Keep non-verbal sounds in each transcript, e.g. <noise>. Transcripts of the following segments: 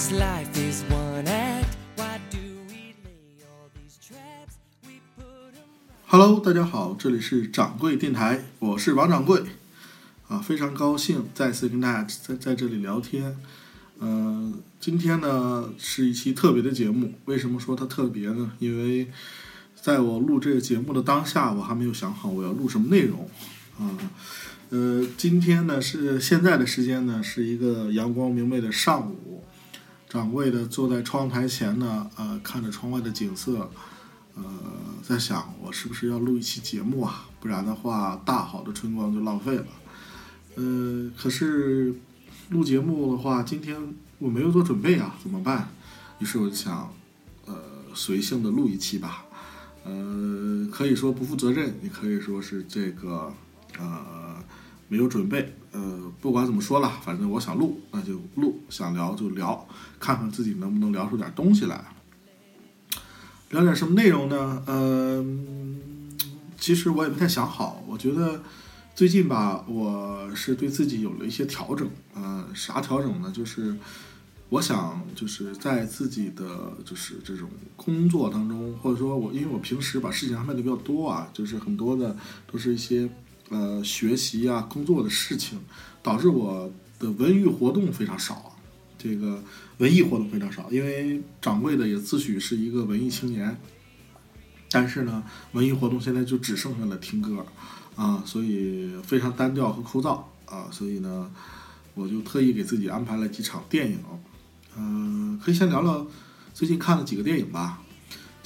This life is one act. Why do we lay all these traps? We put 'em Hello，大家好，这里是掌柜电台，我是王掌柜，啊，非常高兴再次跟大家在在这里聊天。呃，今天呢是一期特别的节目，为什么说它特别呢？因为在我录这个节目的当下，我还没有想好我要录什么内容啊。呃，今天呢是现在的时间呢是一个阳光明媚的上午，掌柜的坐在窗台前呢，呃，看着窗外的景色，呃，在想我是不是要录一期节目啊？不然的话，大好的春光就浪费了。呃，可是录节目的话，今天我没有做准备啊，怎么办？于是我就想，呃，随性的录一期吧。呃，可以说不负责任，也可以说是这个呃没有准备。呃，不管怎么说了，反正我想录，那就录；想聊就聊，看看自己能不能聊出点东西来。聊点什么内容呢？嗯、其实我也不太想好。我觉得最近吧，我是对自己有了一些调整。呃，啥调整呢？就是我想就是在自己的就是这种工作当中，或者说我因为我平时把事情安排的比较多啊，就是很多的都是一些呃学习啊、工作的事情，导致我的文娱活动非常少。这个文艺活动非常少，因为掌柜的也自诩是一个文艺青年，但是呢，文艺活动现在就只剩下了听歌啊，所以非常单调和枯燥啊，所以呢，我就特意给自己安排了几场电影，嗯、可以先聊聊最近看了几个电影吧。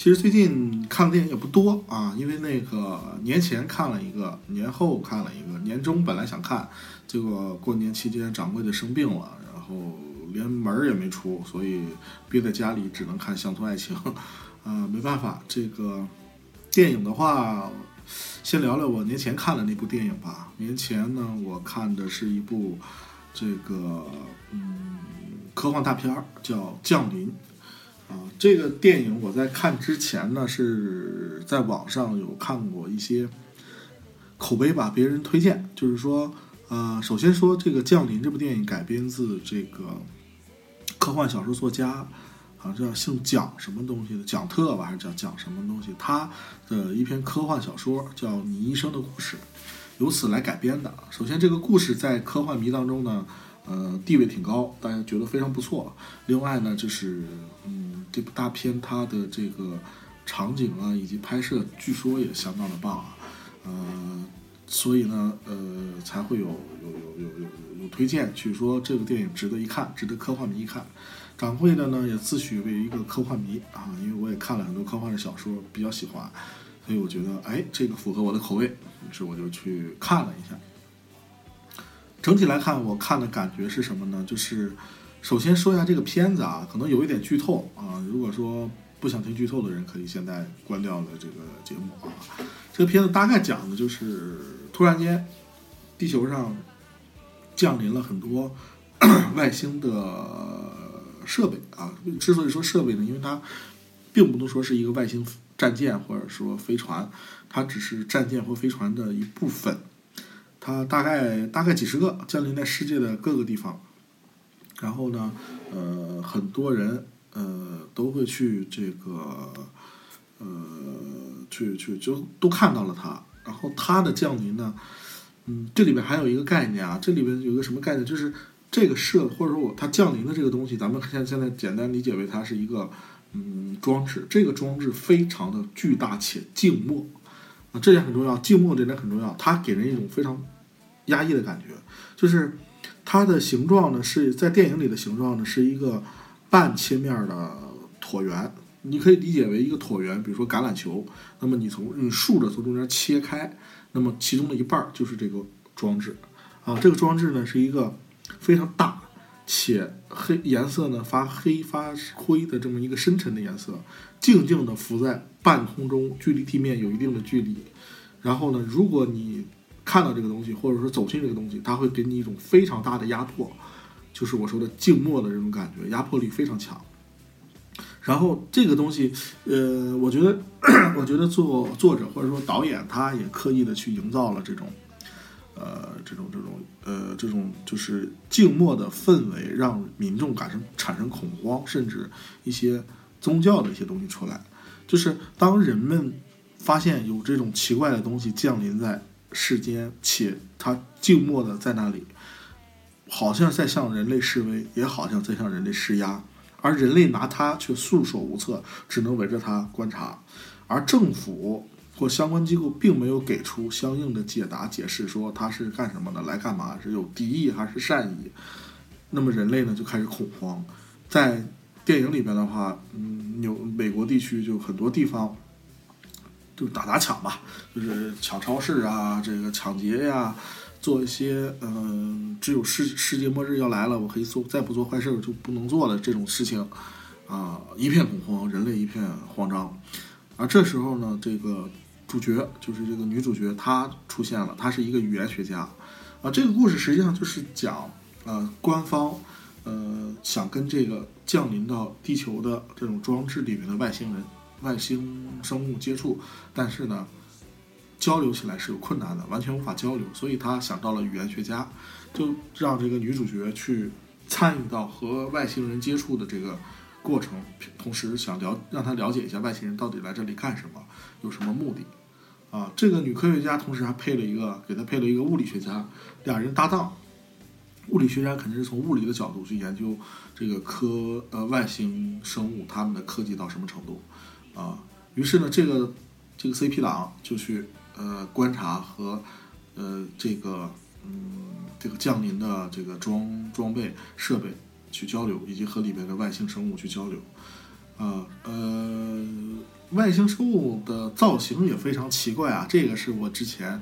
其实最近看的电影也不多啊，因为那个年前看了一个，年后看了一个，年终本来想看，结果过年期间掌柜的生病了，然后连门儿也没出，所以憋在家里只能看《乡村爱情》啊，没办法，这个电影的话，先聊聊我年前看的那部电影吧。年前呢，我看的是一部这个嗯科幻大片儿，叫《降临》。啊，这个电影我在看之前呢，是在网上有看过一些口碑吧，别人推荐，就是说，呃，首先说这个《降临》这部电影改编自这个科幻小说作家，好像叫姓蒋什么东西的，蒋特吧，还是叫蒋什么东西？他的一篇科幻小说叫《你一生的故事》，由此来改编的。首先，这个故事在科幻迷当中呢，呃，地位挺高，大家觉得非常不错。另外呢，就是嗯，这部大片它的这个场景啊，以及拍摄，据说也相当的棒啊，呃，所以呢，呃，才会有有有有有有推荐，据说这个电影值得一看，值得科幻迷一看。掌柜的呢也自诩为一个科幻迷啊，因为我也看了很多科幻的小说，比较喜欢，所以我觉得哎，这个符合我的口味，于是我就去看了一下。整体来看，我看的感觉是什么呢？就是首先说一下这个片子啊，可能有一点剧透啊。如果说不想听剧透的人，可以现在关掉了这个节目啊。这个片子大概讲的就是突然间地球上降临了很多 <clears throat> 外星的设备啊。之所以说设备呢，因为它并不能说是一个外星战舰或者说飞船，它只是战舰或飞船的一部分。它大概大概几十个降临在世界的各个地方，然后呢，呃，很多人呃都会去这个呃去去就都看到了它，然后它的降临呢，嗯，这里边还有一个概念啊，这里边有一个什么概念，就是这个设或者说我它降临的这个东西，咱们现现在简单理解为它是一个嗯装置，这个装置非常的巨大且静默。啊，这点很重要，静默这点很重要，它给人一种非常压抑的感觉，就是它的形状呢是在电影里的形状呢是一个半切面的椭圆，你可以理解为一个椭圆，比如说橄榄球，那么你从你竖着从中间切开，那么其中的一半就是这个装置，啊，这个装置呢是一个非常大且黑颜色呢发黑发灰的这么一个深沉的颜色，静静地浮在半空中，距离地面有一定的距离。然后呢，如果你看到这个东西，或者说走进这个东西，它会给你一种非常大的压迫，就是我说的静默的这种感觉，压迫力非常强。然后这个东西，呃，我觉得，<coughs> 我觉得作作者或者说导演他也刻意的去营造了这种，呃这种这种呃这种就是静默的氛围，让民众感生产生恐慌，甚至一些宗教的一些东西出来。就是当人们发现有这种奇怪的东西降临在世间，且它静默的在那里，好像在向人类示威，也好像在向人类施压，而人类拿它却束手无策，只能围着它观察。而政府或相关机构并没有给出相应的解答解释，说它是干什么的，来干嘛，是有敌意还是善意？那么人类呢就开始恐慌，在电影里边的话，嗯，有美国地区就很多地方就打砸抢吧，就是抢超市啊，这个抢劫呀、做一些嗯、只有世世界末日要来了，我可以做再不做坏事就不能做了这种事情啊，一片恐慌，人类一片慌张。而这时候呢，这个主角就是这个女主角，她出现了，她是一个语言学家啊。这个故事实际上就是讲呃官方呃想跟这个降临到地球的这种装置里面的外星人、外星生物接触，但是呢。交流起来是有困难的，完全无法交流，所以他想到了语言学家，就让这个女主角去参与到和外星人接触的这个过程，同时想了让她了解一下外星人到底来这里干什么，有什么目的。啊，这个女科学家同时还配了一个，给她配了一个物理学家，俩人搭档。物理学家肯定是从物理的角度去研究这个科呃外星生物他们的科技到什么程度啊。于是呢，这个这个 CP 党就去呃观察和呃这个嗯这个降临的这个装装备设备去交流，以及和里面的外星生物去交流。啊呃，外星生物的造型也非常奇怪啊，这个是我之前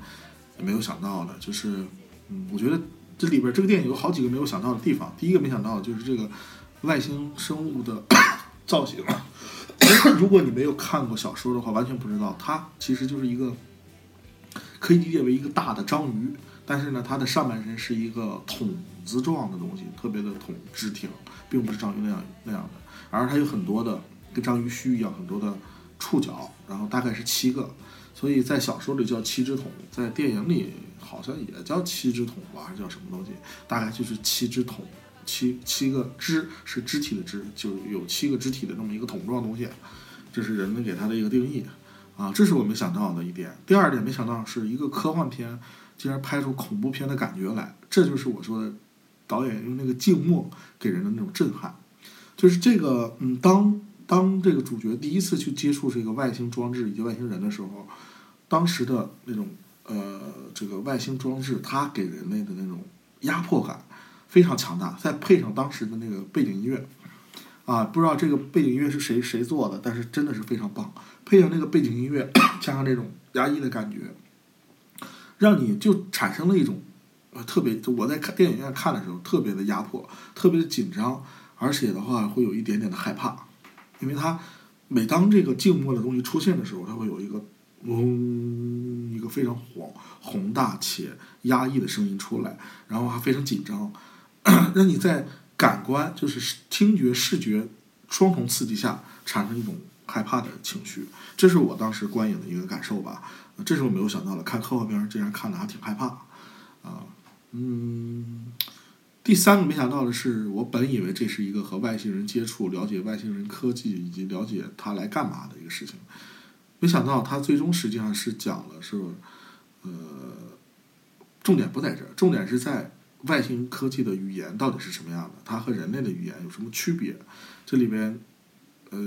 没有想到的，就是嗯，我觉得这里边这个电影有好几个没有想到的地方。第一个没想到的就是这个外星生物的 <coughs> 造型。<clears throat> 如果你没有看过小说的话，完全不知道，它其实就是一个可以理解为一个大的章鱼，但是呢，它的上半身是一个筒子状的东西，特别的筒直挺，并不是章鱼那样那样的，而它有很多的跟章鱼须一样很多的触角，然后大概是七个，所以在小说里叫七只桶，在电影里好像也叫七只桶吧，还是叫什么东西？大概就是七只桶。七七个肢是肢体的肢，就有七个肢体的这么一个桶状东西，这是人们给它的一个定义啊，这是我没想到的一点。第二点没想到是一个科幻片竟然拍出恐怖片的感觉来，这就是我说的导演用那个静默给人的那种震撼。就是这个，嗯，当当这个主角第一次去接触这个外星装置以及外星人的时候，当时的那种呃这个外星装置，它给人类的那种压迫感。非常强大，再配上当时的那个背景音乐，啊，不知道这个背景音乐是谁谁做的，但是真的是非常棒。配上那个背景音乐，加上这种压抑的感觉，让你就产生了一种呃特别，我在看电影院看的时候特别的压迫，特别的紧张，而且的话会有一点点的害怕，因为它每当这个静默的东西出现的时候，它会有一个嗡一个非常宏宏大且压抑的声音出来，然后还非常紧张。<clears throat> 让你在感官，就是听觉、视觉双重刺激下产生一种害怕的情绪，这是我当时观影的一个感受吧。这是我没有想到的，看科幻片竟然看的还挺害怕啊。嗯，第三个没想到的是，我本以为这是一个和外星人接触、了解外星人科技以及了解他来干嘛的一个事情，没想到他最终实际上是讲了是，呃，重点不在这儿，重点是在。外星科技的语言到底是什么样的？它和人类的语言有什么区别？这里边，呃，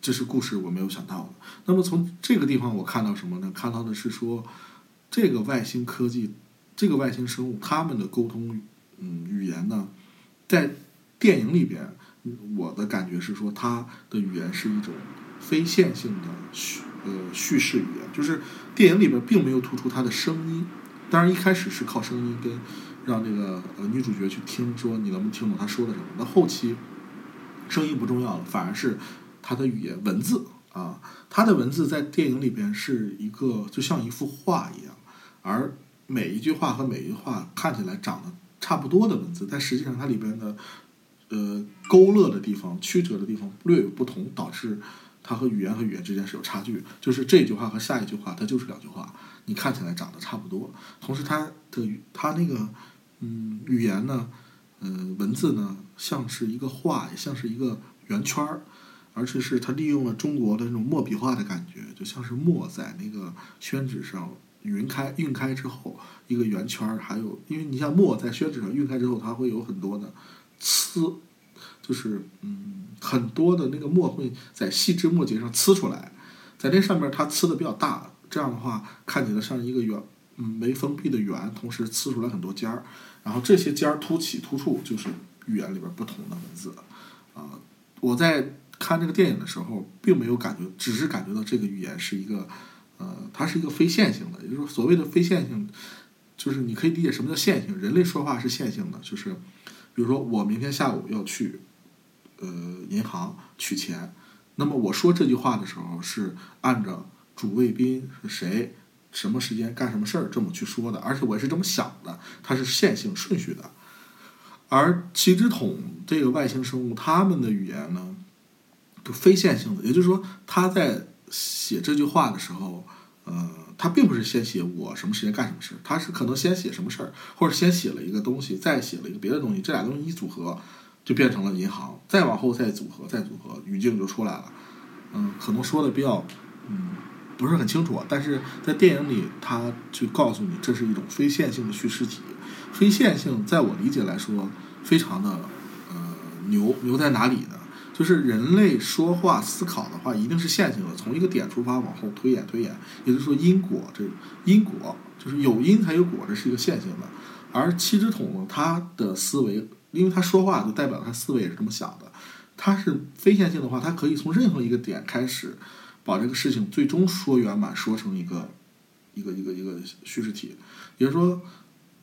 这是故事我没有想到的。那么从这个地方我看到什么呢？看到的是说，这个外星科技，这个外星生物，他们的沟通，嗯，语言呢，在电影里边，我的感觉是说，它的语言是一种非线性的叙呃叙事语言，就是电影里边并没有突出它的声音，当然一开始是靠声音跟。让这个呃女主角去听，说你能不能听懂她说的什么？那后期声音不重要了，反而是她的语言文字啊，她的文字在电影里边是一个就像一幅画一样，而每一句话和每一句话看起来长得差不多的文字，但实际上它里边的呃勾勒的地方、曲折的地方略有不同，导致它和语言和语言之间是有差距，就是这句话和下一句话它就是两句话，你看起来长得差不多，同时它的语它那个嗯语言呢，呃文字呢像是一个画，也像是一个圆圈儿，而且是它利用了中国的那种墨笔画的感觉，就像是墨在那个宣纸上匀开晕开之后一个圆圈儿，还有因为你像墨在宣纸上晕开之后，它会有很多的呲，就是嗯很多的那个墨会在细枝末节上呲出来，在这上面它呲的比较大，这样的话看起来像一个圆嗯没封闭的圆，同时呲出来很多尖儿，然后这些尖儿凸起突触就是语言里边不同的文字啊、我在看这个电影的时候，并没有感觉，只是感觉到这个语言是一个呃，它是一个非线性的，也就是说所谓的非线性，就是你可以理解什么叫线性，人类说话是线性的，就是比如说我明天下午要去呃银行取钱，那么我说这句话的时候是按照主谓宾是谁。什么时间干什么事儿这么去说的，而且我也是这么想的，它是线性顺序的。而七只桶这个外星生物，他们的语言呢，就非线性的，也就是说，他在写这句话的时候，呃，他并不是先写我什么时间干什么事儿，他是可能先写什么事儿，或者先写了一个东西，再写了一个别的东西，这俩东西一组合，就变成了银行，再往后再组合，再组合，语境就出来了。嗯，可能说的比较，嗯，不是很清楚，但是在电影里，他就告诉你，这是一种非线性的叙事体。非线性，在我理解来说，非常的呃牛，牛在哪里呢？就是人类说话思考的话，一定是线性的，从一个点出发往后推演推演，也就是说因果这因果就是有因才有果，这是一个线性的。而七只桶呢，他的思维，因为他说话就代表他思维也是这么想的，他是非线性的话，他可以从任何一个点开始，把这个事情最终说圆满，说成一个一个一个一个叙事体，也就是说。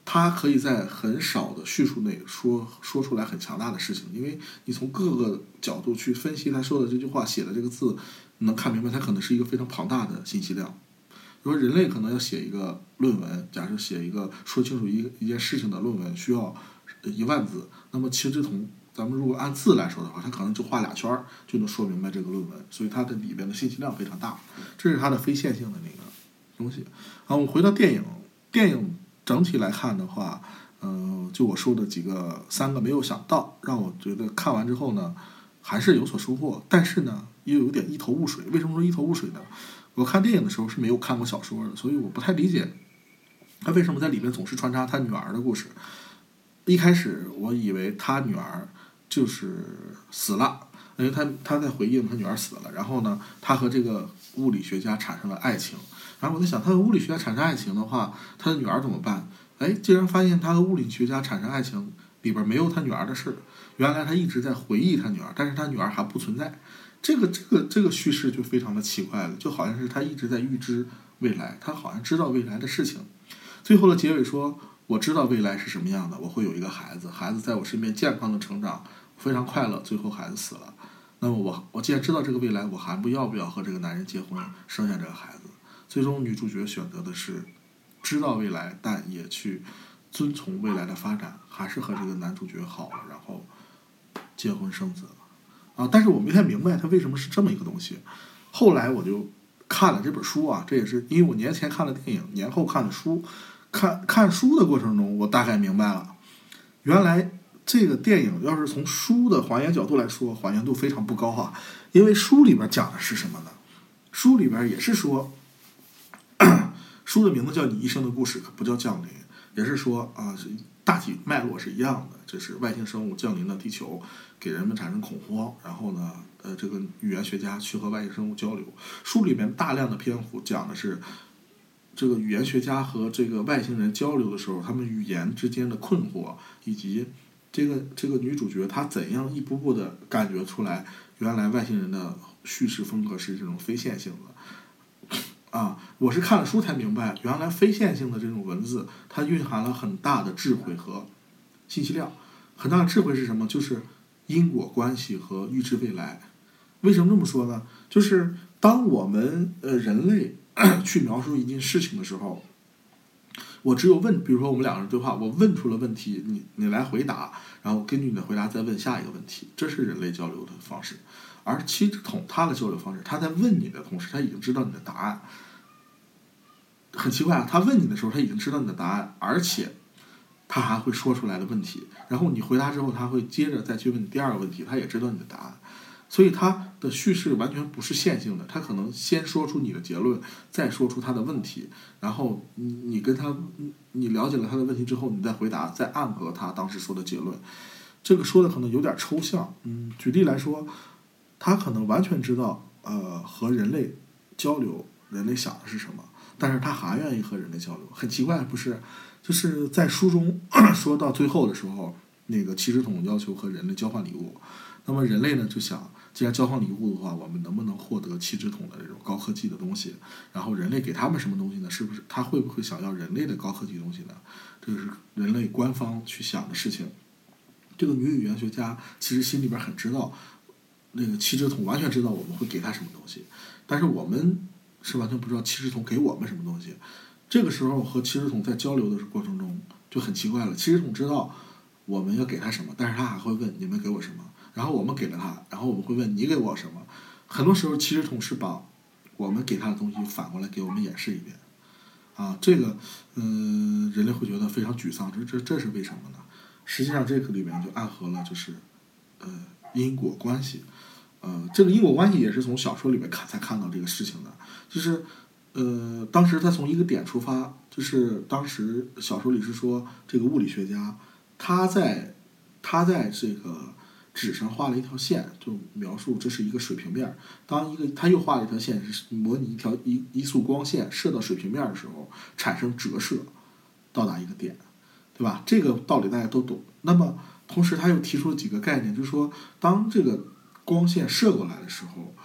他可以在很少的叙述内说说出来很强大的事情，因为你从各个角度去分析他说的这句话、写的这个字，你能看明白他可能是一个非常庞大的信息量。比如说人类可能要写一个论文，假设写一个说清楚一一件事情的论文需要一万字，那么其实从咱们如果按字来说的话，它可能就画俩圈儿就能说明白这个论文，所以它的里边的信息量非常大，这是它的非线性的那个东西。好，我们回到电影，电影。整体来看的话，嗯、就我说的几个三个没有想到，让我觉得看完之后呢，还是有所收获，但是呢，又有点一头雾水。为什么说一头雾水呢？我看电影的时候是没有看过小说的，所以我不太理解他为什么在里面总是穿插他女儿的故事。一开始我以为他女儿就是死了，因为他他在回应他女儿死了，然后呢，他和这个物理学家产生了爱情。然后我在想，他和物理学家产生爱情的话，他的女儿怎么办？哎，竟然发现他和物理学家产生爱情里边没有他女儿的事。原来他一直在回忆他女儿，但是他女儿还不存在。这个这个这个叙事就非常的奇怪了，就好像是他一直在预知未来，他好像知道未来的事情。最后的结尾说：“我知道未来是什么样的，我会有一个孩子，孩子在我身边健康的成长，非常快乐。最后孩子死了，那么我我既然知道这个未来，我还不要不要和这个男人结婚，生下这个孩子？”最终女主角选择的是知道未来，但也去遵从未来的发展，还是和这个男主角好，然后结婚生子啊！但是我没太明白他为什么是这么一个东西。后来我就看了这本书啊，这也是因为我年前看了电影，年后看的书。看看书的过程中，我大概明白了，原来这个电影要是从书的还原角度来说，还原度非常不高啊。因为书里边讲的是什么呢？书里边也是说。<coughs> 书的名字叫《你一生的故事》，可不叫降临，也是说啊，大体脉络是一样的，这是外星生物降临到地球，给人们产生恐慌，然后呢，呃，这个语言学家去和外星生物交流。书里面大量的篇幅讲的是这个语言学家和这个外星人交流的时候，他们语言之间的困惑，以及这个这个女主角她怎样一步步的感觉出来，原来外星人的叙事风格是这种非线性的。<coughs> 啊，我是看了书才明白，原来非线性的这种文字，它蕴含了很大的智慧和信息量。很大的智慧是什么？就是因果关系和预知未来。为什么这么说呢？就是当我们呃人类 <coughs> 去描述一件事情的时候，我只有问，比如说我们两个人对话，我问出了问题，你你来回答，然后根据你的回答再问下一个问题，这是人类交流的方式。而七只桶它的交流方式，它在问你的同时，它已经知道你的答案。很奇怪啊，他问你的时候，他已经知道你的答案，而且他还会说出来的问题，然后你回答之后，他会接着再去问第二个问题，他也知道你的答案，所以他的叙事完全不是线性的，他可能先说出你的结论，再说出他的问题，然后你你跟他你了解了他的问题之后，你再回答，再暗合他当时说的结论。这个说的可能有点抽象，嗯，举例来说，他可能完全知道，呃，和人类交流，人类想的是什么，但是他还愿意和人类交流，很奇怪，不是？就是在书中 <clears throat> 说到最后的时候，那个七只桶要求和人类交换礼物，那么人类呢就想，既然交换礼物的话，我们能不能获得七只桶的这种高科技的东西？然后人类给他们什么东西呢？是不是他会不会想要人类的高科技东西呢？这个是人类官方去想的事情。这个女语言学家其实心里边很知道，那个七只桶完全知道我们会给他什么东西，但是我们是完全不知道七只桶给我们什么东西。这个时候和七只桶在交流的过程中就很奇怪了，七只桶知道我们要给他什么，但是他还会问你们给我什么，然后我们给了他，然后我们会问你给我什么。很多时候其实同事把我们给他的东西反过来给我们演示一遍，啊，这个嗯、人类会觉得非常沮丧，这这这是为什么呢？实际上这个里面就暗合了就是呃因果关系，呃这个因果关系也是从小说里面看才看到这个事情的，就是呃当时他从一个点出发，就是当时小说里是说这个物理学家他在他在这个纸上画了一条线，就描述这是一个水平面。当一个他又画了一条线，是模拟一条一一束光线射到水平面的时候产生折射，到达一个点。对吧？这个道理大家都懂。那么，同时他又提出了几个概念，就是说，当这个光线射过来的时候，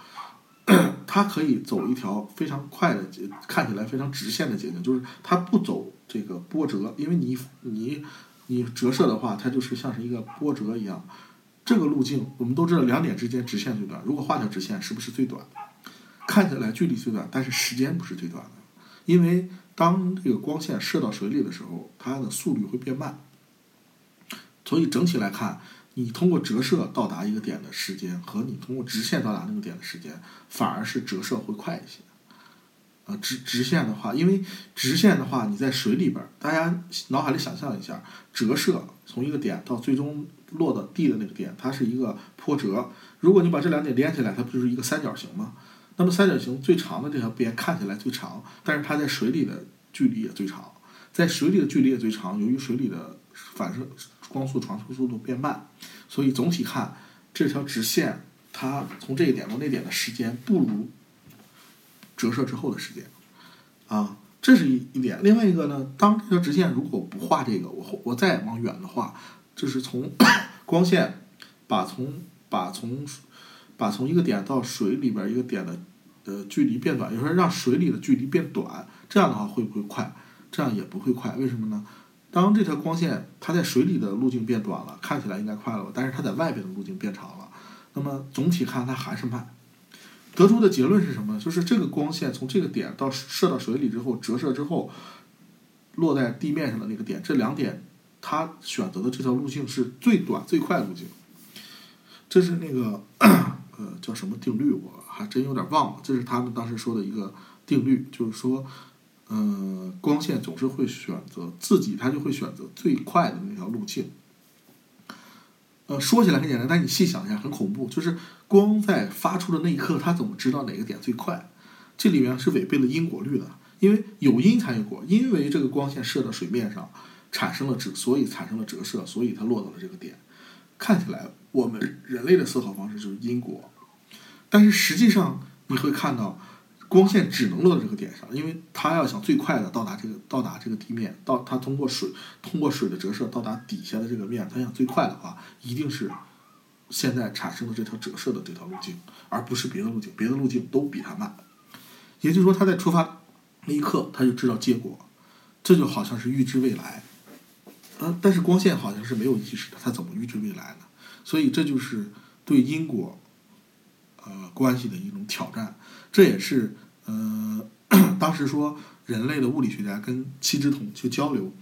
它可以走一条非常快的，看起来非常直线的捷径，就是它不走这个波折，因为你你你折射的话，它就是像是一个波折一样。这个路径我们都知道，两点之间直线最短。如果画条直线，是不是最短？看起来距离最短，但是时间不是最短的，因为当这个光线射到水里的时候，它的速率会变慢。所以整体来看，你通过折射到达一个点的时间和你通过直线到达那个点的时间，反而是折射会快一些。呃，直直线的话，因为直线的话，你在水里边，大家脑海里想象一下，折射从一个点到最终落到地的那个点，它是一个坡折。如果你把这两点连起来，它不就是一个三角形吗？那么三角形最长的这条边看起来最长，但是它在水里的距离也最长。在水里的距离也最长，由于水里的反射光速传输速度变慢，所以总体看这条直线，它从这一点到那点的时间不如折射之后的时间，啊，这是一一点。另外一个呢，当这条直线如果不画这个，我我再往远的画，就是从 <coughs> 光线把从把从把从一个点到水里边一个点的呃距离变短，也就是让水里的距离变短，这样的话会不会快？这样也不会快，为什么呢？当这条光线它在水里的路径变短了，看起来应该快了吧？但是它在外边的路径变长了，那么总体看它还是慢。得出的结论是什么呢？就是这个光线从这个点到射到水里之后，折射之后，落在地面上的那个点，这两点他选择的这条路径是最短最快路径。这是那个 <clears throat> 呃叫什么定律？我还真有点忘了。这是他们当时说的一个定律，就是说。呃，光线总是会选择自己，它就会选择最快的那条路径。呃，说起来很简单，但你细想一下，很恐怖。就是光在发出的那一刻，它怎么知道哪个点最快？这里面是违背了因果律的，因为有因才有果。因为这个光线射到水面上，产生了折，所以产生了折射，所以它落到了这个点。看起来我们人类的思考方式就是因果，但是实际上你会看到。光线只能落到这个点上，因为它要想最快的到达这个到达这个地面，到它通过水通过水的折射到达底下的这个面，它想最快的话，一定是现在产生的这条折射的这条路径，而不是别的路径，别的路径都比它慢。也就是说，它在出发那一刻，它就知道结果，这就好像是预知未来。呃，但是光线好像是没有意识的，它怎么预知未来呢？所以这就是对因果呃关系的一种挑战。这也是呃，当时说人类的物理学家跟七只桶去交流，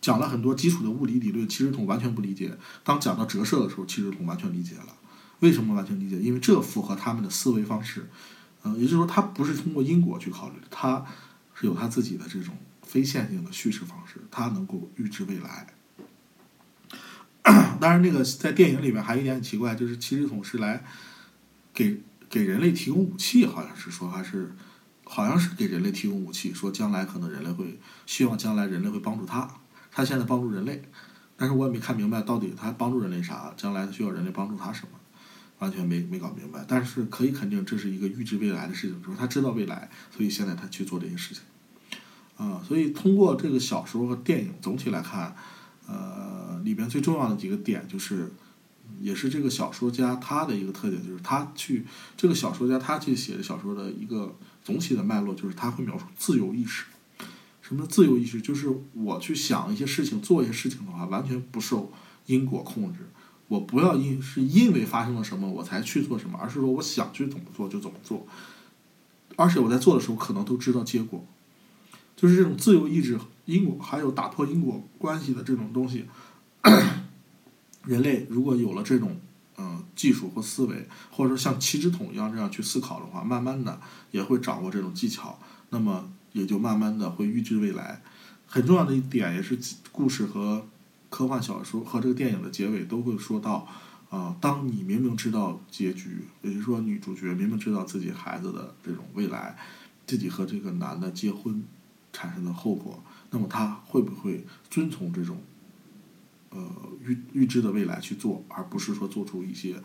讲了很多基础的物理理论，七只桶完全不理解。当讲到折射的时候，七只桶完全理解了。为什么完全理解？因为这符合他们的思维方式。嗯、也就是说，他不是通过因果去考虑，他是有他自己的这种非线性的叙事方式，他能够预知未来。<clears throat> 当然，那个在电影里面还有一点很奇怪，就是七只桶是来给给人类提供武器，好像是说还是好像是给人类提供武器，说将来可能人类会希望将来人类会帮助他，他现在帮助人类，但是我也没看明白到底他帮助人类啥，将来需要人类帮助他什么，完全没没搞明白。但是可以肯定这是一个预知未来的事情，就是他知道未来，所以现在他去做这些事情。啊、所以通过这个小说和电影总体来看，呃，里边最重要的几个点就是，也是这个小说家他的一个特点，就是他去这个小说家他去写的小说的一个总体的脉络，就是他会描述自由意识。什么自由意识？就是我去想一些事情、做一些事情的话，完全不受因果控制。我不要因是因为发生了什么我才去做什么，而是说我想去怎么做就怎么做，而且我在做的时候可能都知道结果。就是这种自由意志、因果还有打破因果关系的这种东西，<clears throat> 人类如果有了这种嗯、呃技术或思维，或者说像七只桶一样这样去思考的话，慢慢的也会掌握这种技巧，那么也就慢慢的会预知未来。很重要的一点也是故事和科幻小说和这个电影的结尾都会说到，啊、当你明明知道结局，也就是说女主角明明知道自己孩子的这种未来，自己和这个男的结婚产生的后果，那么她会不会遵从这种呃预预知的未来去做，而不是说做出一些，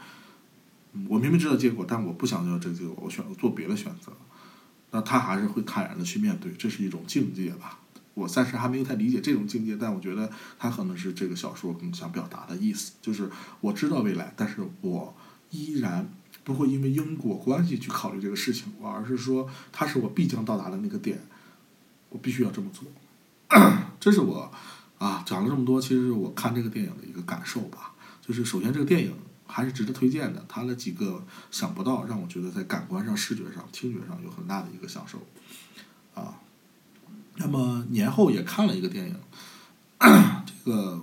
我明明知道结果，但我不想要这个结果，我选择做别的选择，那他还是会坦然的去面对，这是一种境界吧。我暂时还没有太理解这种境界，但我觉得他可能是这个小说更想表达的意思，就是我知道未来，但是我依然不会因为因果关系去考虑这个事情，而是说它是我必将到达的那个点，我必须要这么做。这是我啊讲了这么多，其实是我看这个电影的一个感受吧。就是首先这个电影还是值得推荐的，它的几个想不到，让我觉得在感官上、视觉上、听觉上有很大的一个享受啊。那么年后也看了一个电影，<clears throat> 这个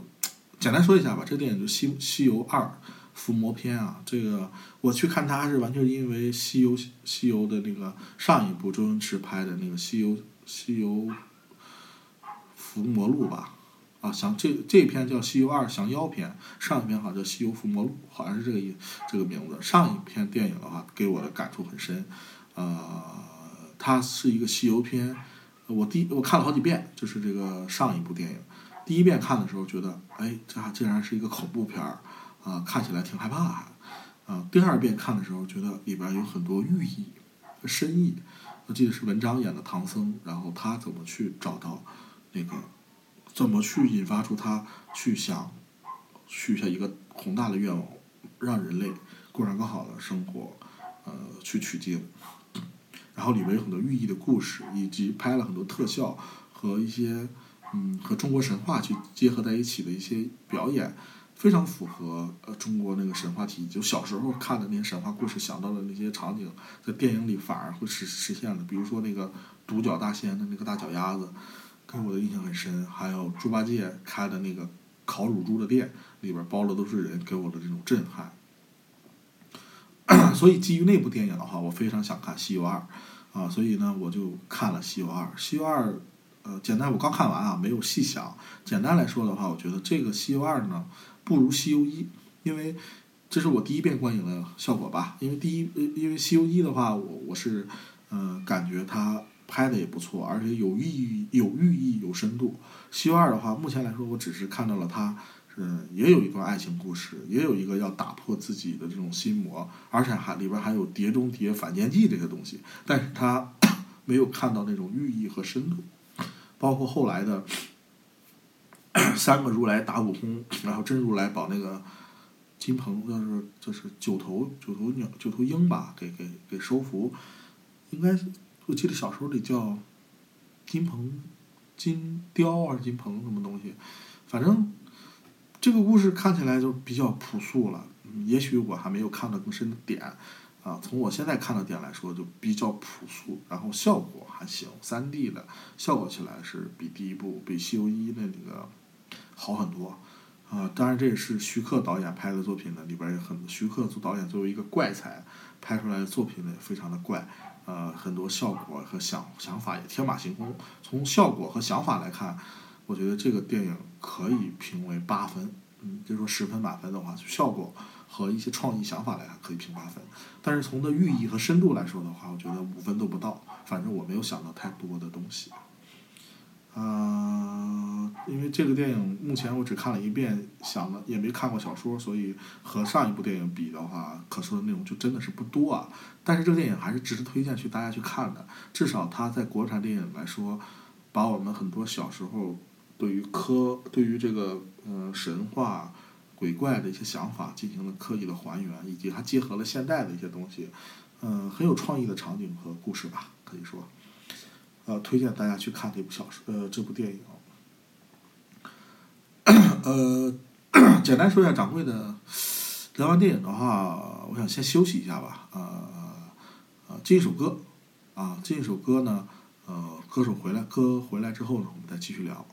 简单说一下吧，这个电影就《西西游二伏魔篇》啊。这个我去看它是完全因为西游西游的那个上一部周星驰拍的那个《西游西游伏魔录》吧。啊，降这这篇叫《西游二降妖篇》，上一篇好像叫《西游伏魔录》，好像是这个意这个名字。上一篇电影的话，给我的感触很深，呃，它是一个西游篇。我第我看了好几遍，就是这个上一部电影。第一遍看的时候觉得，哎，这还竟然是一个恐怖片儿，啊、看起来挺害怕啊、啊第二遍看的时候，觉得里边有很多寓意和深意。我记得是文章演的唐僧，然后他怎么去找到那个，怎么去引发出他去想许下一个宏大的愿望，让人类过上更好的生活，呃，去取经。然后里面有很多寓意的故事，以及拍了很多特效和一些嗯和中国神话去结合在一起的一些表演，非常符合呃中国那个神话体。就小时候看的那些神话故事，想到的那些场景，在电影里反而会实实现了。比如说那个独角大仙的那个大脚丫子，我的印象很深。还有猪八戒开的那个烤乳猪的店，里边包的都是人，给我的这种震撼。<clears throat> 所以基于那部电影的话，我非常想看《西游二》啊，所以呢，我就看了《西游二》。《西游二》呃，简单我刚看完啊，没有细想。简单来说的话，我觉得这个《西游二》呢，不如《西游一》，因为这是我第一遍观影的效果吧。因为第一，呃因为《西游一》的话，我我是嗯、感觉它拍的也不错，而且有寓意、有寓意、有深度。《西游二》的话，目前来说，我只是看到了它。嗯，也有一段爱情故事，也有一个要打破自己的这种心魔，而且还里边还有碟中谍、反间计这些东西，但是他 <coughs> 没有看到那种寓意和深度，包括后来的三个如来打悟空，然后真如来把那个金鹏就是就是九头九头鸟九头鹰吧，给给给收服，应该是我记得小说里叫金鹏金雕还是金鹏什么东西，反正。这个故事看起来就比较朴素了，也许我还没有看到更深的点，啊，从我现在看的点来说，就比较朴素，然后效果还行，三 D 的效果起来是比第一部比《西游一》的那个好很多，啊，当然这也是徐克导演拍的作品呢，里边有很多徐克做导演作为一个怪才拍出来的作品呢，也非常的怪，呃，很多效果和想想法也天马行空。从效果和想法来看，我觉得这个电影可以评为八分，嗯，就说十分满分的话，就效果和一些创意想法来看可以评八分，但是从的寓意和深度来说的话，我觉得五分都不到，反正我没有想到太多的东西。呃，因为这个电影目前我只看了一遍，想了也没看过小说，所以和上一部电影比的话，可说的内容就真的是不多啊。但是这个电影还是值得推荐去大家去看的，至少它在国产电影来说，把我们很多小时候对于科、对于这个呃神话、鬼怪的一些想法进行了刻意的还原，以及它结合了现代的一些东西，嗯、很有创意的场景和故事吧，可以说。呃，推荐大家去看这部小说，呃，这部电影。呃，<coughs> 简单说一下掌柜的，聊完电影的话，我想先休息一下吧。呃，呃，进一首歌，啊，进一首歌呢，呃，歌手回来，歌回来之后呢，我们再继续聊。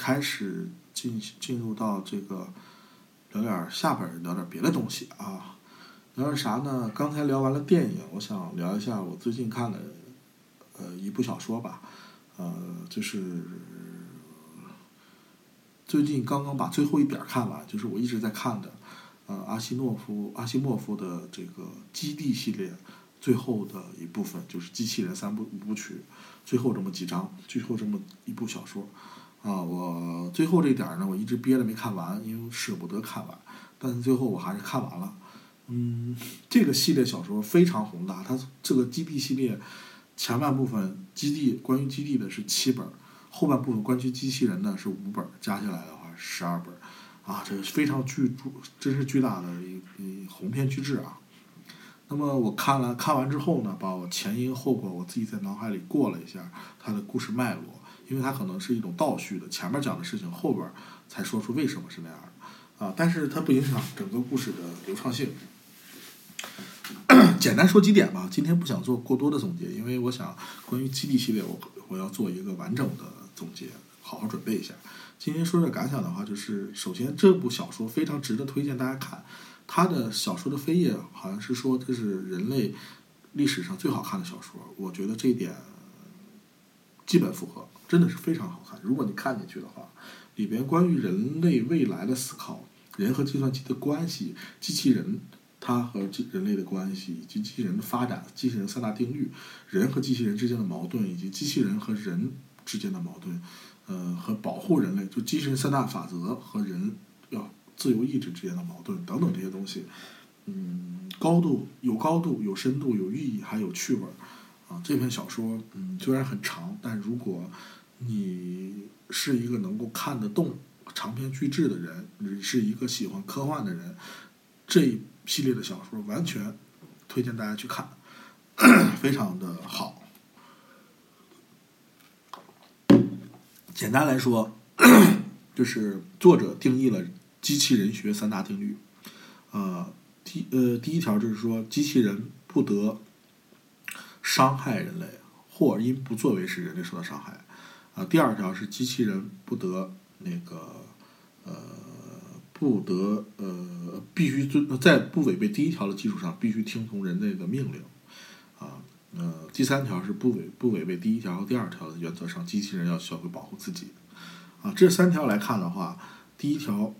开始进进入到这个聊点下边聊点别的东西啊，聊点啥呢？刚才聊完了电影，我想聊一下我最近看的呃一部小说吧，呃，就是最近刚刚把最后一点看完，就是我一直在看的，呃，阿西诺夫阿西莫夫的这个《基地》系列最后的一部分，就是《机器人》三部五部曲，最后这么几章，最后这么一部小说。啊，我最后这点呢，我一直憋着没看完，因为舍不得看完，但是最后我还是看完了。嗯，这个系列小说非常宏大，它这个基地系列前半部分基地关于基地的是七本，后半部分关于机器人的是五本，加起来的话十二本，啊，这个非常巨著，真是巨大的一一鸿篇巨制啊。那么我看了看完之后呢，把我前因后果我自己在脑海里过了一下它的故事脉络，因为它可能是一种倒叙的，前面讲的事情后边才说出为什么是那样的。啊，但是它不影响整个故事的流畅性。<coughs> 简单说几点吧，今天不想做过多的总结，因为我想关于基地系列我我要做一个完整的总结，好好准备一下。今天说点感想的话，就是首先这部小说非常值得推荐大家看，它的小说的扉页好像是说这是人类历史上最好看的小说，我觉得这一点基本符合，真的是非常好看。如果你看进去的话，里边关于人类未来的思考，人和计算机的关系，机器人它和机人类的关系，以及机器人的发展，机器人三大定律，人和机器人之间的矛盾，以及机器人和人之间的矛盾，呃，和保护人类，就机器人三大法则和人要自由意志之间的矛盾等等这些东西，嗯，高度有高度，有深度，有寓意，还有趣味儿。啊，这篇小说，嗯，虽然很长，但如果你是一个能够看得动长篇巨制的人，你是一个喜欢科幻的人，这一系列的小说完全推荐大家去看，<clears throat> 非常的好。简单来说，就是作者定义了机器人学三大定律。呃，第呃第一条就是说，机器人不得伤害人类，或因不作为使人类受到伤害。啊，第二条是机器人不得那个呃不得呃必须遵在不违背第一条的基础上，必须听从人类的命令。啊，呃，第三条是不违不违背第一条和第二条的原则上，机器人要学会保护自己。啊，这三条来看的话，第一条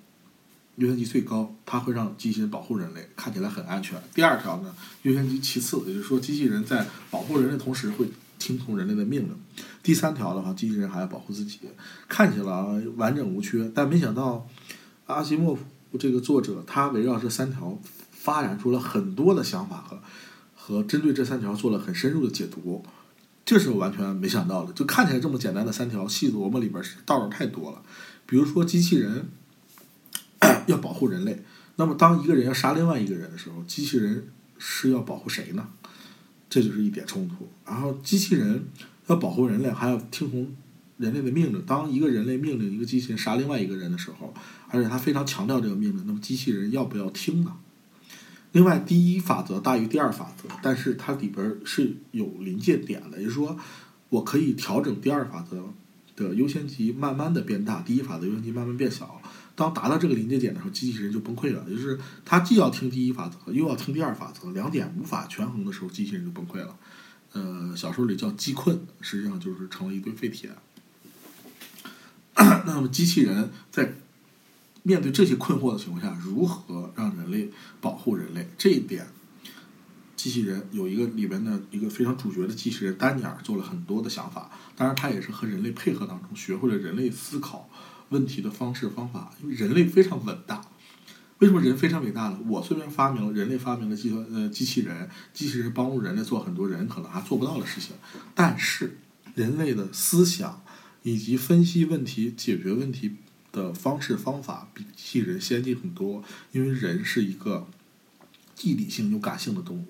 优先级最高，它会让机器人保护人类，看起来很安全。第二条呢，优先级其次，也就是说，机器人在保护人类同时会听从人类的命令。第三条的话，机器人还要保护自己，看起来完整无缺，但没想到阿西莫夫这个作者他围绕这三条发展出了很多的想法和和针对这三条做了很深入的解读，这是我完全没想到的。就看起来这么简单的三条，细琢磨里边是道儿太多了。比如说，机器人 <coughs> 要保护人类，那么当一个人要杀另外一个人的时候，机器人是要保护谁呢？这就是一点冲突。然后，机器人要保护人类，还要听从人类的命令。当一个人类命令一个机器人杀另外一个人的时候，而且他非常强调这个命令，那么机器人要不要听呢？另外，第一法则大于第二法则，但是它里边是有临界点的，也就是说，我可以调整第二法则的优先级慢慢的变大，第一法则优先级慢慢变小。当达到这个临界点的时候，机器人就崩溃了，就是它既要听第一法则，又要听第二法则，两点无法权衡的时候，机器人就崩溃了。呃，小说里叫机困，实际上就是成了一堆废铁。<coughs> 那么，机器人在面对这些困惑的情况下，如何让人类保护人类？这一点，机器人有一个里边的一个非常主角的机器人丹尼尔做了很多的想法。当然，他也是和人类配合当中学会了人类思考问题的方式方法。因为人类非常伟大，为什么人非常伟大呢？我虽然发明了人类发明了计算呃机器人，机器人帮助人类做很多人可能还做不到的事情，但是人类的思想以及分析问题、解决问题的方式方法比机器人先进很多。因为人是一个既理性又感性的动物，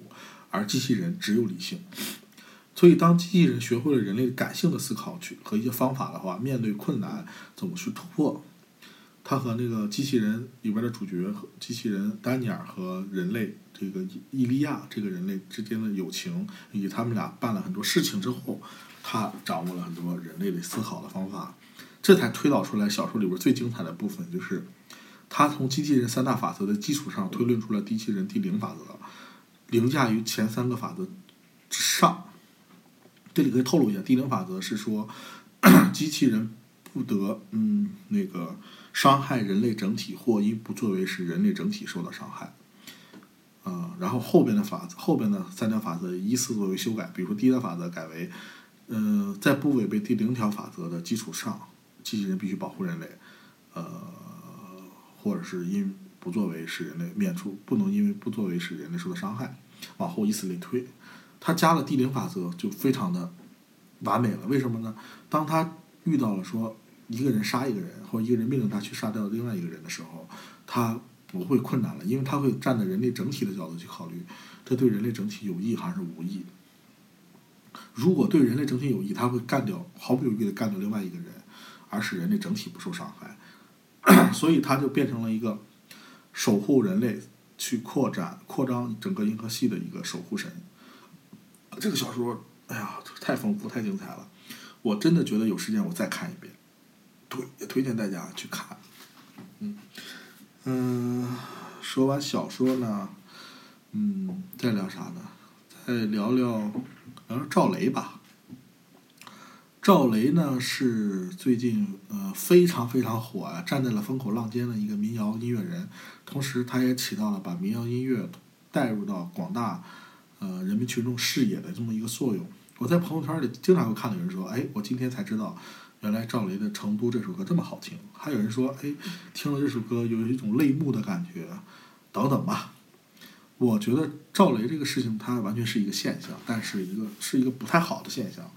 而机器人只有理性。所以，当机器人学会了人类感性的思考去和一些方法的话，面对困难怎么去突破？他和那个机器人里边的主角和机器人丹尼尔和人类这个伊利亚这个人类之间的友情，以及他们俩办了很多事情之后，他掌握了很多人类的思考的方法，这才推导出来小说里边最精彩的部分，就是他从机器人三大法则的基础上推论出了机器人第零法则，凌驾于前三个法则之上。这里可以透露一下，第零法则是说，<coughs> 机器人不得嗯那个伤害人类整体，或因不作为使人类整体受到伤害。呃，然后后边的法则，后边的三条法则依次作为修改，比如说第一条法则改为，呃，在不违背第零条法则的基础上，机器人必须保护人类，呃，或者是因不作为使人类免除，不能因为不作为使人类受到伤害，往后以此类推。他加了第零法则，就非常的完美了。为什么呢？当他遇到了说一个人杀一个人，或者一个人命令他去杀掉另外一个人的时候，他不会困难了，因为他会站在人类整体的角度去考虑，这对人类整体有益还是无益。如果对人类整体有益，他会干掉毫不犹豫的干掉另外一个人，而使人类整体不受伤害。<clears throat> 所以他就变成了一个守护人类，去扩展扩张整个银河系的一个守护神。这个小说，哎呀，太丰富太精彩了，我真的觉得有时间我再看一遍，推也推荐大家去看。嗯嗯，说完小说呢，嗯，再聊啥呢？再聊聊聊聊赵雷吧。赵雷呢是最近呃非常非常火啊，站在了风口浪尖的一个民谣音乐人，同时他也起到了把民谣音乐带入到广大呃人民群众视野的这么一个作用。我在朋友圈里经常会看到有人说，哎，我今天才知道，原来赵雷的《成都》这首歌这么好听。还有人说，哎，听了这首歌有一种泪目的感觉，等等吧。我觉得赵雷这个事情，它完全是一个现象，但是一个是一个不太好的现象。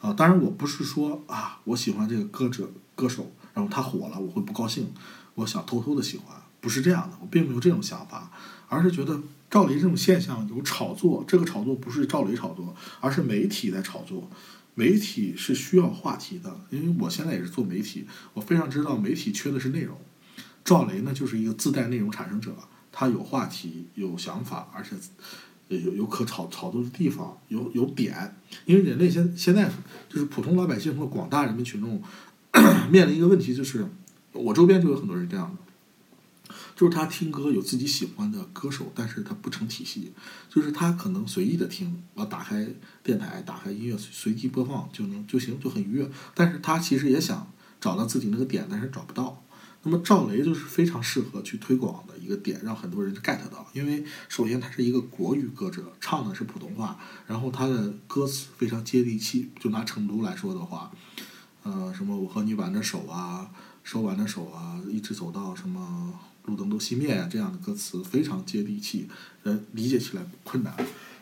啊，当然我不是说啊，我喜欢这个歌者歌手，然后他火了，我会不高兴，我想偷偷的喜欢，不是这样的，我并没有这种想法，而是觉得赵雷这种现象有炒作，这个炒作不是赵雷炒作，而是媒体在炒作，媒体是需要话题的，因为我现在也是做媒体，我非常知道媒体缺的是内容，赵雷呢就是一个自带内容产生者，他有话题，有想法，而且。有有可炒炒作的地方，有有点，因为人类现现在就是普通老百姓和广大人民群众 <coughs> 面临一个问题，就是我周边就有很多人这样的，就是他听歌有自己喜欢的歌手，但是他不成体系，就是他可能随意的听，我打开电台，打开音乐随机播放就能就行，就很愉悦，但是他其实也想找到自己那个点，但是找不到。那么赵雷就是非常适合去推广的一个点，让很多人 get 到。因为首先他是一个国语歌者，唱的是普通话，然后他的歌词非常接地气。就拿成都来说的话，呃，什么我和你挽着手啊，手挽着手啊，一直走到什么路灯都熄灭啊，这样的歌词非常接地气，人理解起来困难。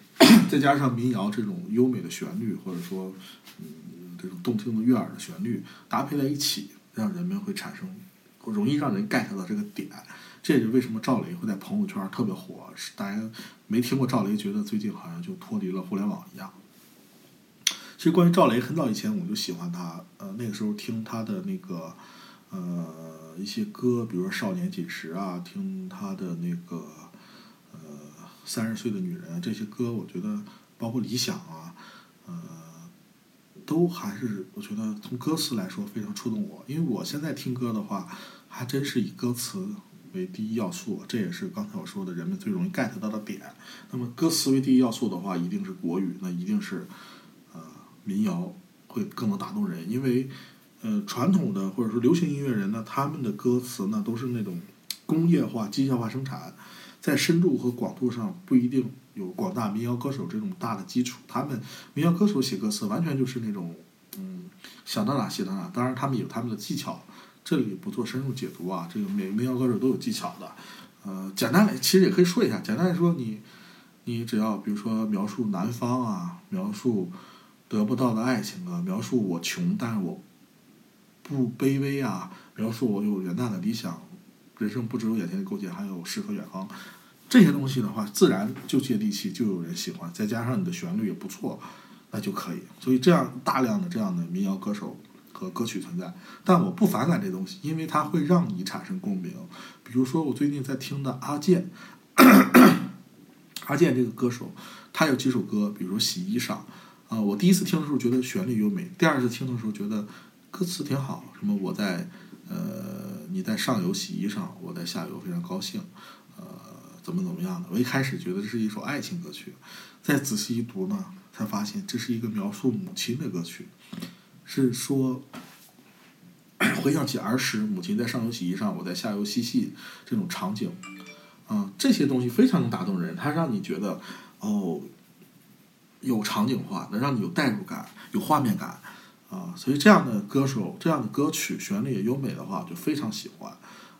<coughs> 再加上民谣这种优美的旋律，或者说嗯这种动听的悦耳的旋律搭配在一起，让人们会产生。容易让人 get 到这个点，这也是为什么赵雷会在朋友圈特别火。是大家没听过赵雷，觉得最近好像就脱离了互联网一样。其实关于赵雷，很早以前我就喜欢他，呃，那个时候听他的那个呃一些歌，比如说《少年锦时》啊，听他的那个呃《三十岁的女人》这些歌，我觉得包括《理想》啊，呃。都还是我觉得从歌词来说非常触动我，因为我现在听歌的话，还真是以歌词为第一要素，这也是刚才我说的人们最容易 get 到的点。那么歌词为第一要素的话，一定是国语，那一定是呃民谣会更能打动人，因为呃传统的或者说流行音乐人呢，他们的歌词呢都是那种工业化、机械化生产，在深度和广度上不一定。有广大民谣歌手这种大的基础，他们民谣歌手写歌词完全就是那种，嗯，想到哪写到哪。当然，他们有他们的技巧，这里不做深入解读啊。这个每民谣歌手都有技巧的，呃，简单来其实也可以说一下。简单来说，你你只要比如说描述南方啊，描述得不到的爱情啊，描述我穷但是我不卑微啊，描述我有远大的理想，人生不只有眼前的苟且，还有诗和远方。这些东西的话，自然就接地气，就有人喜欢。再加上你的旋律也不错，那就可以。所以这样大量的这样的民谣歌手和歌曲存在，但我不反感这东西，因为它会让你产生共鸣。比如说我最近在听的阿健，阿健这个歌手，他有几首歌，比如说《洗衣裳》啊，我第一次听的时候觉得旋律优美，第二次听的时候觉得歌词挺好。什么我在呃你在上游洗衣裳，我在下游非常高兴，呃。怎么怎么样的？我一开始觉得这是一首爱情歌曲，再仔细一读呢，才发现这是一个描述母亲的歌曲，是说回想起儿时母亲在上游洗衣裳，我在下游嬉戏这种场景，啊，这些东西非常能打动人，它让你觉得哦，有场景化，能让你有代入感，有画面感，啊，所以这样的歌手，这样的歌曲旋律优美的话，就非常喜欢。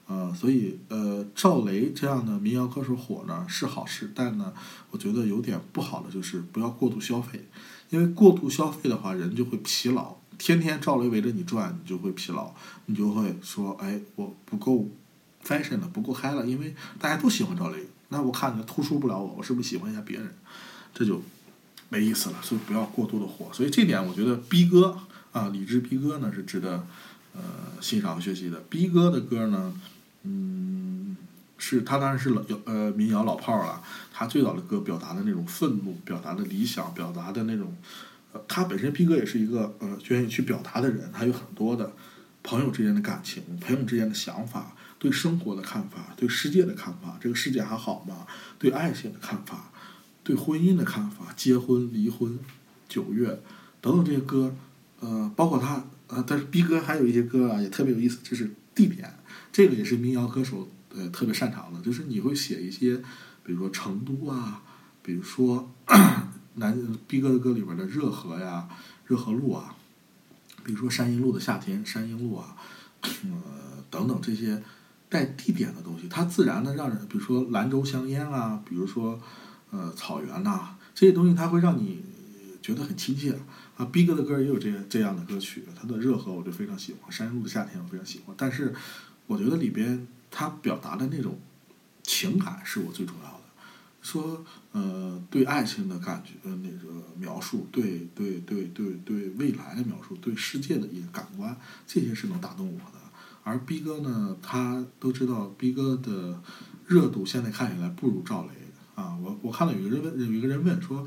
呃，所以呃，赵雷这样的民谣歌手火呢是好事，但呢，我觉得有点不好的就是不要过度消费，因为过度消费的话，人就会疲劳。天天赵雷围着你转，你就会疲劳，你就会说，哎，我不够 fashion 了，不够嗨了，因为大家都喜欢赵雷，那我看着突出不了我，我是不是喜欢一下别人？这就没意思了。所以不要过度的火。所以这点我觉得逼哥啊，理智逼哥呢是值得呃欣赏和学习的。逼哥的歌呢。嗯，是他当然是老呃民谣老炮儿了。他最早的歌表达的那种愤怒，表达的理想，表达的那种，呃，他本身逼哥也是一个呃愿意去表达的人，他有很多的朋友之间的感情，朋友之间的想法，对生活的看法，对世界的看法，这个世界还好吗？对爱情的看法，对婚姻的看法，结婚、离婚、九月等等这些歌，呃，包括他呃，但是逼哥还有一些歌啊也特别有意思，就是地点，这个也是民谣歌手呃特别擅长的，就是你会写一些，比如说成都啊，比如说 <clears throat> 南逼哥的歌里边的热河呀、热河路啊，比如说山阴路的夏天、山阴路啊，呃等等这些带地点的东西，它自然的让人，比如说兰州香烟啊，比如说呃草原呐、这些东西，它会让你觉得很亲切。啊逼哥的歌也有这这样的歌曲，他的热河我就非常喜欢，山路的夏天我非常喜欢，但是我觉得里边他表达的那种情感是我最重要的。说呃，对爱情的感觉，呃，那个描述，对对对对对未来的描述，对世界的一个感官，这些是能打动我的。而逼哥呢，他都知道逼哥的热度现在看起来不如赵雷啊。我我看到有个人问，有一个人问说，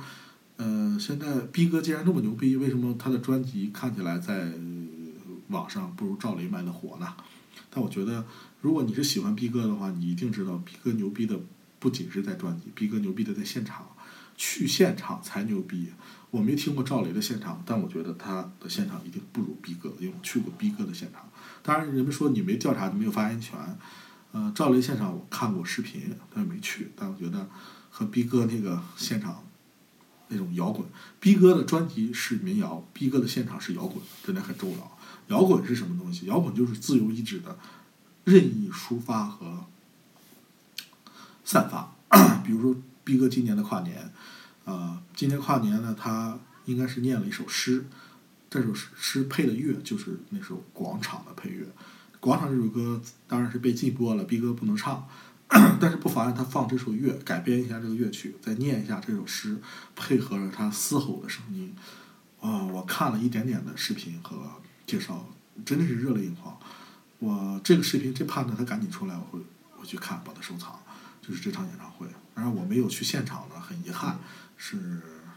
呃，现在逼哥既然那么牛逼，为什么他的专辑看起来在网上不如赵雷卖的火呢？但我觉得，如果你是喜欢逼哥的话，你一定知道逼哥牛逼的不仅是在专辑，逼哥牛逼的在现场，去现场才牛逼。我没听过赵雷的现场，但我觉得他的现场一定不如逼哥，因为我去过逼哥的现场。当然，人们说你没调查，你没有发言权。呃，赵雷现场我看过视频，但是没去。但我觉得和逼哥那个现场那种摇滚，逼哥的专辑是民谣，逼哥的现场是摇滚，真的很重要。摇滚是什么东西？摇滚就是自由意志的任意抒发和散发。<clears throat> 比如说逼哥今年的跨年，呃，今年跨年呢，他应该是念了一首诗，这首诗诗配的乐就是那首《广场》的配乐。《广场》这首歌当然是被禁播了，逼哥不能唱，<clears throat> 但是不妨碍他放这首乐，改编一下这个乐曲，再念一下这首诗，配合着他嘶吼的声音。啊、我看了一点点的视频和介绍，真的是热泪盈眶。我这个视频这盼着他赶紧出来，我会我去看，把它收藏。就是这场演唱会，当然我没有去现场呢，很遗憾，是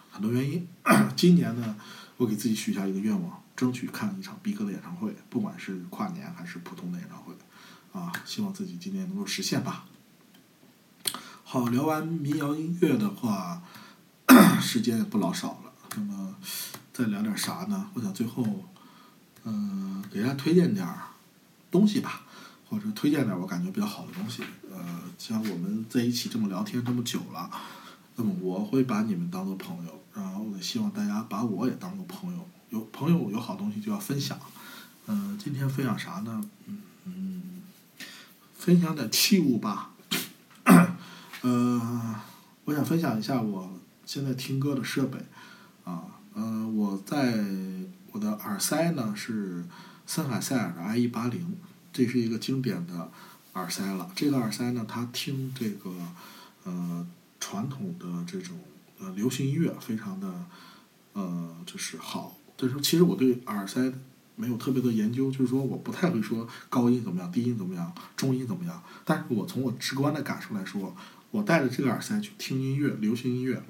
很多原因。<clears throat> 今年呢，我给自己许下一个愿望，争取看一场逼哥的演唱会，不管是跨年还是普通的演唱会，啊，希望自己今年能够实现吧。好，聊完民谣音乐的话，<clears throat> 时间也不老少了，那么再聊点啥呢？我想最后，嗯、给大家推荐点儿东西吧，或者推荐点我感觉比较好的东西。呃，像我们在一起这么聊天这么久了，那么我会把你们当做朋友，然后我希望大家把我也当做朋友。有朋友有好东西就要分享。嗯、今天分享啥呢？嗯嗯，分享点器物吧。呃，我想分享一下我现在听歌的设备啊。呃，我在我的耳塞呢是森海塞尔的 i 一八零，这是一个经典的耳塞了。这个耳塞呢，它听这个呃传统的这种呃流行音乐非常的呃就是好。就是其实我对耳塞没有特别的研究，就是说我不太会说高音怎么样，低音怎么样，中音怎么样。但是我从我直观的感受来说，我戴着这个耳塞去听音乐，流行音乐，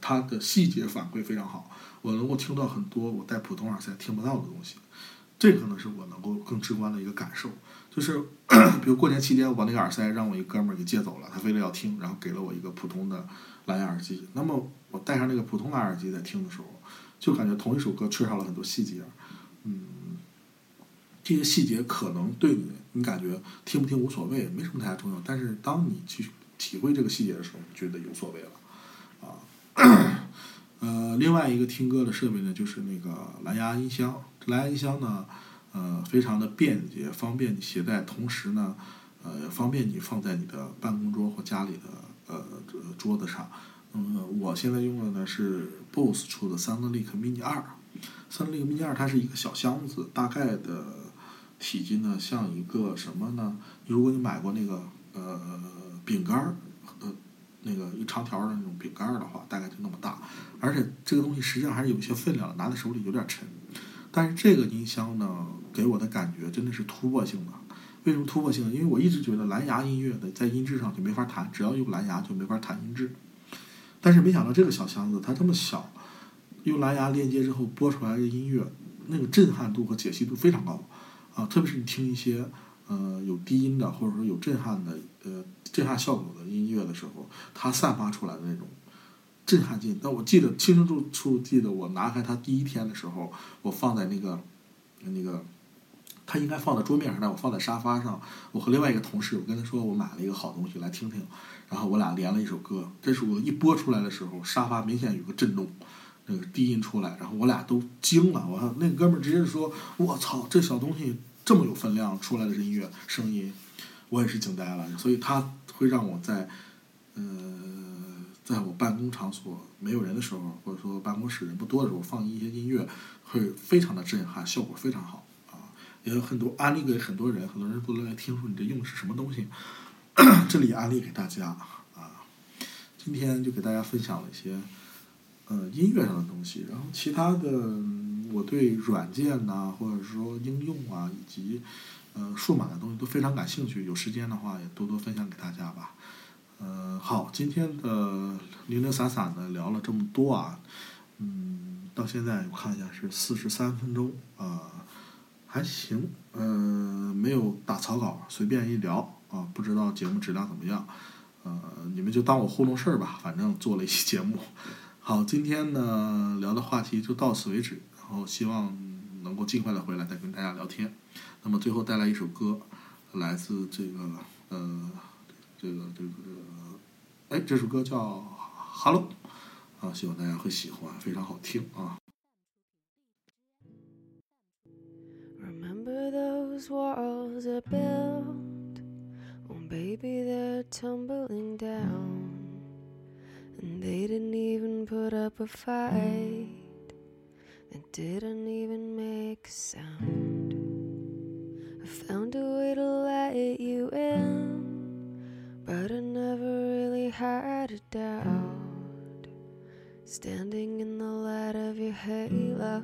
它的细节反馈非常好，我能够听到很多我戴普通耳塞听不到的东西。这个呢是我能够更直观的一个感受，就是 <clears throat> 比如过年期间，我把那个耳塞让我一哥们儿给借走了，他非得要听，然后给了我一个普通的蓝牙耳机。那么我戴上那个普通蓝牙耳机在听的时候，就感觉同一首歌缺少了很多细节，嗯，这些细节可能对你，你感觉听不听无所谓，没什么太大重要。但是当你去体会这个细节的时候，觉得有所谓了，啊，呃，另外一个听歌的设备呢，就是那个蓝牙音箱。蓝牙音箱呢，呃，非常的便捷，方便你携带，同时呢，呃，方便你放在你的办公桌或家里的呃桌子上。嗯，我现在用的呢是 BOSS 出的 SoundLink Mini 二，SoundLink Mini 二它是一个小箱子，大概的体积呢像一个什么呢？如果你买过那个呃饼干儿，呃那个一长条的那种饼干儿的话，大概就那么大，而且这个东西实际上还是有些分量，拿在手里有点沉。但是这个音箱呢，给我的感觉真的是突破性的，为什么突破性？因为我一直觉得蓝牙音乐的在音质上就没法弹，只要用蓝牙就没法弹音质。但是没想到这个小箱子它这么小，用蓝牙连接之后播出来的音乐，那个震撼度和解析度非常高啊！特别是你听一些呃有低音的或者说有震撼的呃震撼效果的音乐的时候，它散发出来的那种震撼劲。但我记得清清楚楚记得我拿开它第一天的时候，我放在那个那个。它应该放在桌面上，但我放在沙发上。我和另外一个同事，我跟他说我买了一个好东西来听听，然后我俩连了一首歌。这首歌一播出来的时候，沙发明显有个震动，那个低音出来，然后我俩都惊了。我那哥们儿直接说：“我操，这小东西这么有分量，出来的是音乐声音。”我也是惊呆了。所以它会让我在呃，在我办公场所没有人的时候，或者说办公室人不多的时候，放一些音乐，会非常的震撼，效果非常好啊。也有很多安利给很多人，很多人都来听说你这用的是什么东西，<coughs> 这里安利给大家啊。今天就给大家分享了一些呃音乐上的东西，然后其他的我对软件呐，或者说应用啊，以及呃数码的东西都非常感兴趣。有时间的话也多多分享给大家吧。呃，好，今天的零零散散的聊了这么多啊，嗯，到现在我看一下是四十三分钟啊。还行，嗯，没有打草稿，随便一聊啊，不知道节目质量怎么样，呃，你们就当我糊弄事儿吧，反正做了一期节目。好，今天呢聊的话题就到此为止，然后希望能够尽快的回来再跟大家聊天。那么最后带来一首歌，来自这个呃，这个这个这个，哎，这首歌叫《Hello》，啊，希望大家会喜欢，非常好听啊。Remember those walls are built? Oh, baby, they're tumbling down. And they didn't even put up a fight, they didn't even make a sound. I found a way to let you in, but I never really had a doubt. Standing in the light of your halo.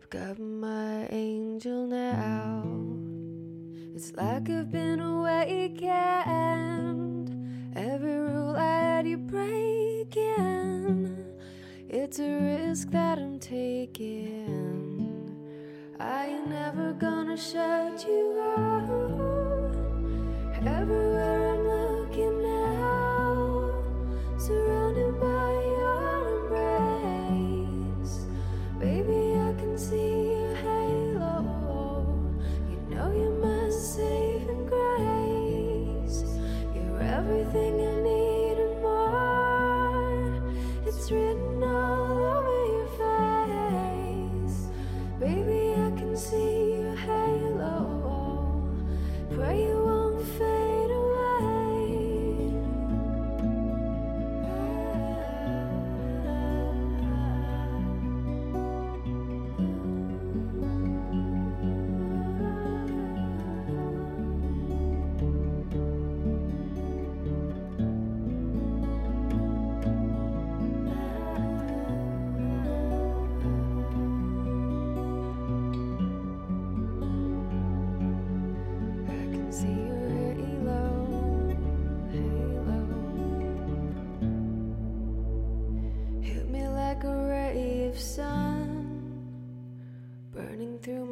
I've got my angel now. It's like I've been awakened. Every rule I had you breaking. It's a risk that I'm taking. I ain't never gonna shut you out. Everywhere